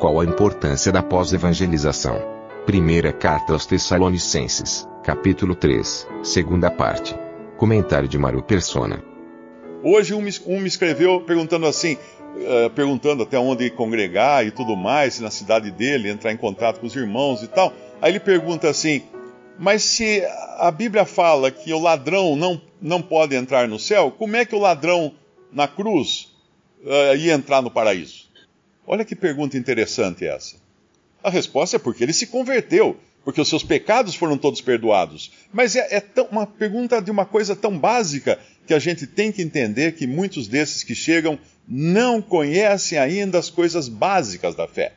Qual a importância da pós-evangelização? Primeira carta aos Tessalonicenses, capítulo 3, segunda parte. Comentário de Maru Persona. Hoje um me, um me escreveu perguntando assim, eh, perguntando até onde congregar e tudo mais, na cidade dele, entrar em contato com os irmãos e tal. Aí ele pergunta assim, mas se a Bíblia fala que o ladrão não, não pode entrar no céu, como é que o ladrão na cruz eh, ia entrar no paraíso? Olha que pergunta interessante essa. A resposta é porque ele se converteu, porque os seus pecados foram todos perdoados. Mas é, é tão, uma pergunta de uma coisa tão básica que a gente tem que entender que muitos desses que chegam não conhecem ainda as coisas básicas da fé.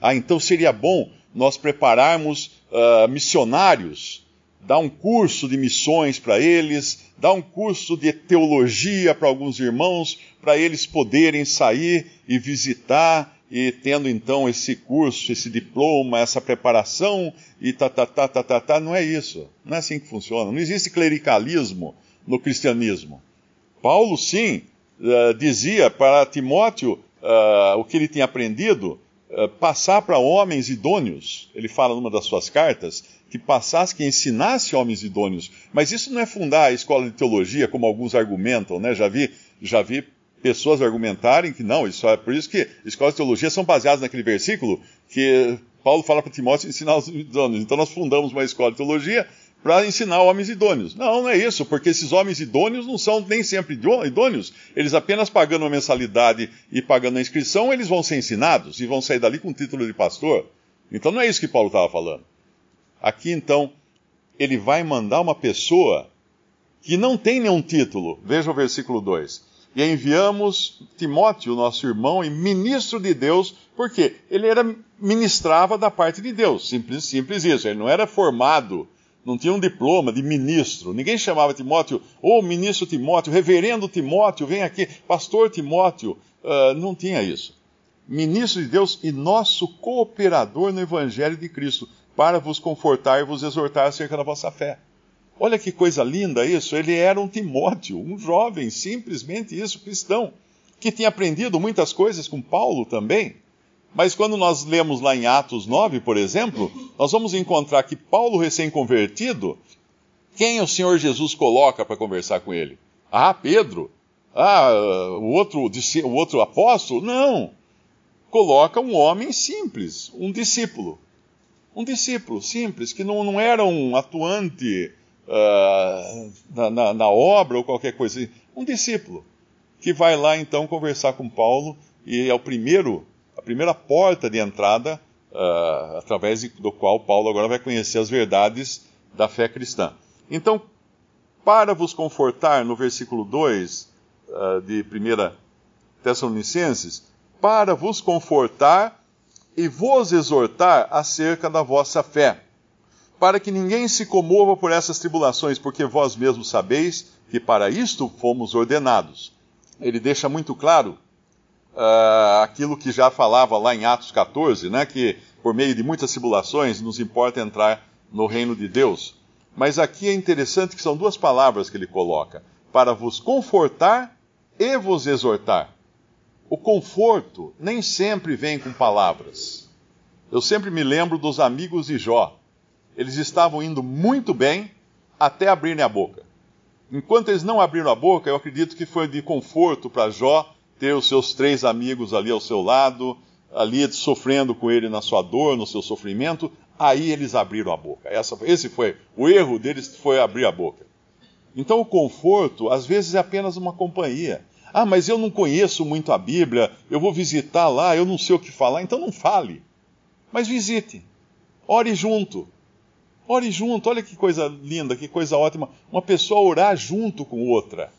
Ah, então seria bom nós prepararmos uh, missionários, dar um curso de missões para eles, dar um curso de teologia para alguns irmãos, para eles poderem sair e visitar e tendo então esse curso, esse diploma, essa preparação e tá, tá, tá, tá, tá, tá, não é isso. Não é assim que funciona. Não existe clericalismo no cristianismo. Paulo, sim, uh, dizia para Timóteo uh, o que ele tinha aprendido, passar para homens idôneos. Ele fala numa das suas cartas que passasse, que ensinasse homens idôneos. Mas isso não é fundar a escola de teologia, como alguns argumentam, né? Já vi, já vi pessoas argumentarem que não, isso é por isso que escolas de teologia são baseadas naquele versículo que Paulo fala para Timóteo ensinar os idôneos. Então nós fundamos uma escola de teologia para ensinar homens idôneos. Não, não é isso, porque esses homens idôneos não são nem sempre idôneos. Eles apenas pagando uma mensalidade e pagando a inscrição, eles vão ser ensinados e vão sair dali com o título de pastor. Então não é isso que Paulo estava falando. Aqui então, ele vai mandar uma pessoa que não tem nenhum título. Veja o versículo 2 e enviamos Timóteo, nosso irmão e ministro de Deus, porque ele era ministrava da parte de Deus, simples, simples isso. Ele não era formado, não tinha um diploma de ministro. Ninguém chamava Timóteo, ô oh, ministro Timóteo, reverendo Timóteo, vem aqui, pastor Timóteo. Uh, não tinha isso. Ministro de Deus e nosso cooperador no Evangelho de Cristo, para vos confortar e vos exortar acerca da vossa fé. Olha que coisa linda isso. Ele era um Timóteo, um jovem, simplesmente isso, cristão, que tinha aprendido muitas coisas com Paulo também. Mas quando nós lemos lá em Atos 9, por exemplo, nós vamos encontrar que Paulo, recém-convertido, quem o Senhor Jesus coloca para conversar com ele? Ah, Pedro. Ah, o outro, o outro apóstolo? Não. Coloca um homem simples, um discípulo. Um discípulo simples, que não, não era um atuante uh, na, na, na, obra ou qualquer coisa. Um discípulo que vai lá então conversar com Paulo e é o primeiro, primeira porta de entrada uh, através do qual Paulo agora vai conhecer as verdades da fé cristã. Então, para vos confortar, no versículo 2 uh, ah, de 1 Tessalonicenses, para vos confortar e vos exortar acerca da vossa fé para que ninguém se comova por essas tribulações, porque vós mesmos sabeis que para isto fomos ordenados. Ele deixa muito claro uh, aquilo que já falava lá em Atos 14, né, que por meio de muitas tribulações nos importa entrar no reino de Deus. Mas aqui é interessante que são duas palavras que ele coloca: para vos confortar e vos exortar. O conforto nem sempre vem com palavras. Eu sempre me lembro dos amigos de Jó eles estavam indo muito bem até abrirem a boca. Enquanto eles não abriram a boca, eu acredito que foi de conforto para Jó ter os seus três amigos ali ao seu lado, ali sofrendo com ele na sua dor, no seu sofrimento. Aí eles abriram a boca. Essa, esse foi o erro deles, foi abrir a boca. Então o conforto às vezes é apenas uma companhia. Ah, mas eu não conheço muito a Bíblia, eu vou visitar lá, eu não sei o que falar, então não fale. Mas visite. Ore junto. Ore junto, olha que coisa linda, que coisa ótima. Uma pessoa orar junto com outra.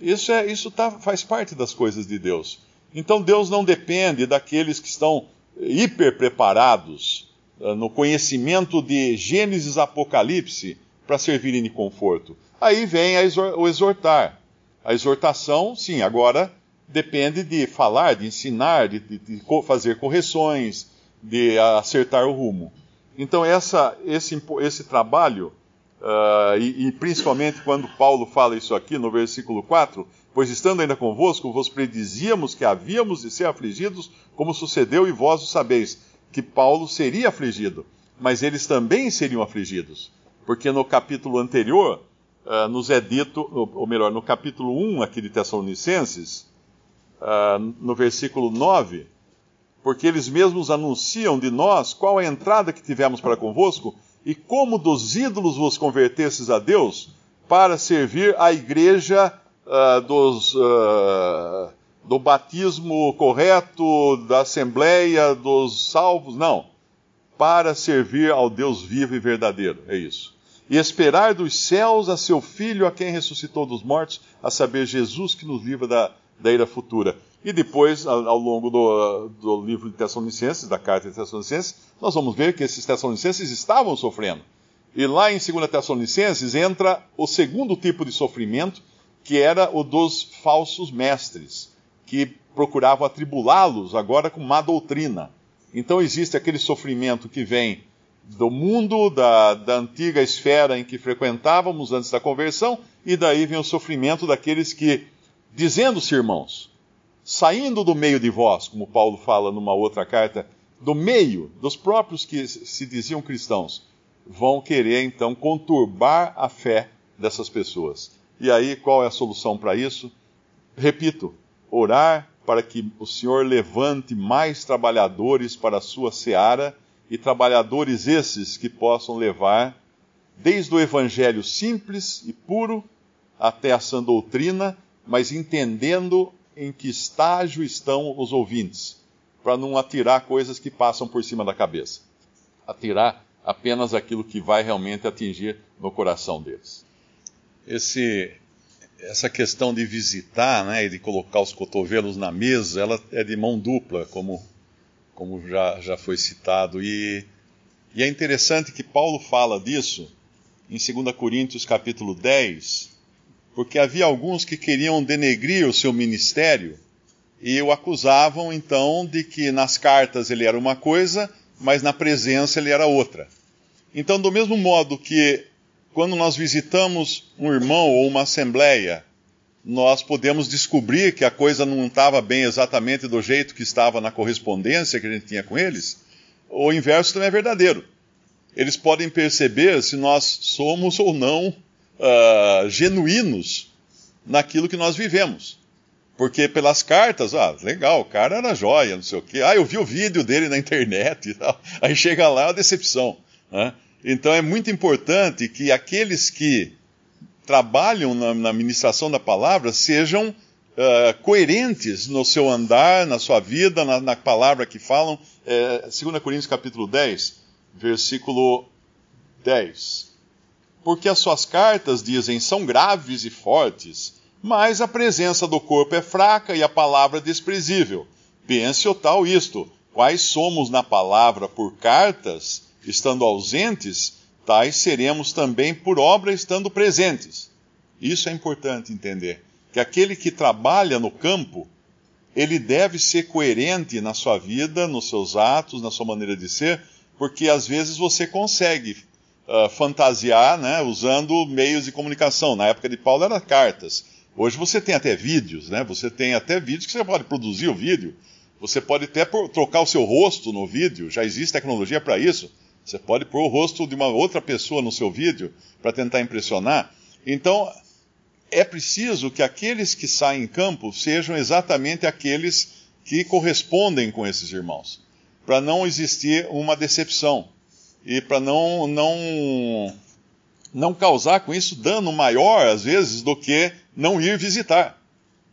Isso, é, isso tá, faz parte das coisas de Deus. Então Deus não depende daqueles que estão hiper preparados uh, no conhecimento de Gênesis Apocalipse para servirem de conforto. Aí vem exor o exortar. A exortação, sim, agora depende de falar, de ensinar, de, de, de fazer correções, de acertar o rumo. Então, essa, esse, esse trabalho, uh, e, e, principalmente quando Paulo fala isso aqui no versículo 4, pois estando ainda convosco, vos predizíamos que havíamos de ser afligidos, como sucedeu, e vós o sabeis, que Paulo seria afligido, mas eles também seriam afligidos, porque no capítulo anterior uh, nos é dito, ou melhor, no capítulo 1 aqui de Tessalonicenses, uh, no versículo 9, porque eles mesmos anunciam de nós qual a entrada que tivemos para convosco e como dos ídolos vos convertesses a Deus para servir a igreja uh, dos, uh, do batismo correto, da assembleia, dos salvos. Não. Para servir ao Deus vivo e verdadeiro. É isso. E esperar dos céus a seu Filho, a quem ressuscitou dos mortos, a saber, Jesus que nos livra da, da ira futura. E depois, ao, longo do, do, livro de Tessalonicenses, da carta de Tessalonicenses, nós vamos ver que esses Tessalonicenses estavam sofrendo. E lá em 2 Tessalonicenses entra o segundo tipo de sofrimento, que era o dos falsos mestres, que procuravam atribulá-los agora com má doutrina. Então existe aquele sofrimento que vem do mundo, da, da antiga esfera em que frequentávamos antes da conversão, e daí vem o sofrimento daqueles que, dizendo-se irmãos, saindo do meio de vós, como Paulo fala numa outra carta, do meio dos próprios que se diziam cristãos, vão querer então conturbar a fé dessas pessoas. E aí, qual é a solução para isso? Repito, orar para que o Senhor levante mais trabalhadores para a sua seara e trabalhadores esses que possam levar desde o evangelho simples e puro até a sã doutrina, mas entendendo em que estágio estão os ouvintes, para não atirar coisas que passam por cima da cabeça. Atirar apenas aquilo que vai realmente atingir no coração deles. Esse, essa questão de visitar né, e de colocar os cotovelos na mesa, ela é de mão dupla, como, como já, já foi citado. E, e é interessante que Paulo fala disso em 2 Coríntios capítulo 10, porque havia alguns que queriam denegrir o seu ministério e o acusavam então de que nas cartas ele era uma coisa, mas na presença ele era outra. Então, do mesmo modo que quando nós visitamos um irmão ou uma assembleia, nós podemos descobrir que a coisa não estava bem exatamente do jeito que estava na correspondência que a gente tinha com eles, o inverso também é verdadeiro. Eles podem perceber se nós somos ou não uh, genuínos naquilo que nós vivemos. Porque pelas cartas, ah, legal, o cara era joia, não sei o quê. Ah, eu vi o vídeo dele na internet e tal. Aí chega lá a decepção. Né? Então é muito importante que aqueles que trabalham na, na ministração da palavra sejam uh, coerentes no seu andar, na sua vida, na, na palavra que falam. É, 2 Coríntios capítulo 10, versículo 10 porque as suas cartas, dizem, são graves e fortes, mas a presença do corpo é fraca e a palavra desprezível. Pense o tal isto: quais somos na palavra por cartas, estando ausentes, tais seremos também por obra estando presentes. Isso é importante entender. Que aquele que trabalha no campo, ele deve ser coerente na sua vida, nos seus atos, na sua maneira de ser, porque às vezes você consegue uh, fantasiar, né, usando meios de comunicação. Na época de Paulo era cartas. Hoje você tem até vídeos, né? Você tem até vídeos que você pode produzir o vídeo. Você pode até trocar o seu rosto no vídeo. Já existe tecnologia para isso. Você pode pôr o rosto de uma outra pessoa no seu vídeo para tentar impressionar. Então, é preciso que aqueles que saem em campo sejam exatamente aqueles que correspondem com esses irmãos, para não existir uma decepção e para não, não, não causar com isso dano maior, às vezes, do que não ir visitar.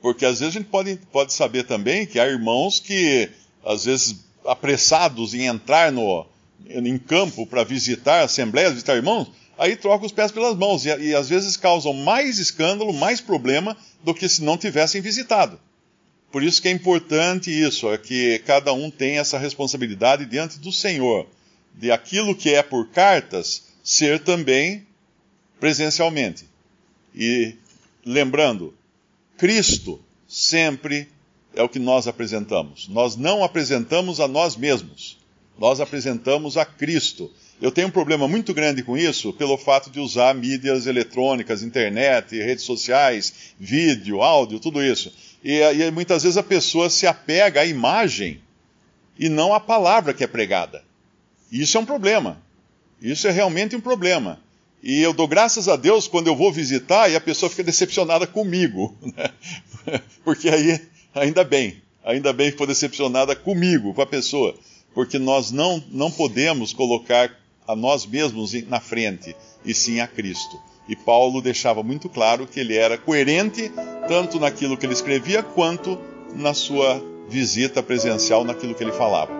Porque às vezes a gente pode, pode saber também que há irmãos que, às vezes, apressados em entrar no, em campo para visitar assembleias, visitar irmãos, aí troca os pés pelas mãos. E, e às vezes causam mais escândalo, mais problema do que se não tivessem visitado. Por isso que é importante isso, é que cada um tem essa responsabilidade diante do Senhor, de aquilo que é por cartas ser também presencialmente. E lembrando, Cristo sempre é o que nós apresentamos. Nós não apresentamos a nós mesmos. Nós apresentamos a Cristo. Eu tenho um problema muito grande com isso, pelo fato de usar mídias eletrônicas, internet, redes sociais, vídeo, áudio, tudo isso. E, e muitas vezes a pessoa se apega à imagem e não à palavra que é pregada. Isso é um problema. Isso é realmente um problema. E eu dou graças a Deus quando eu vou visitar e a pessoa fica decepcionada comigo. Né? Porque aí, ainda bem, ainda bem que foi decepcionada comigo, com a pessoa. Porque nós não, não podemos colocar a nós mesmos na frente, e sim a Cristo. E Paulo deixava muito claro que ele era coerente tanto naquilo que ele escrevia quanto na sua visita presencial naquilo que ele falava.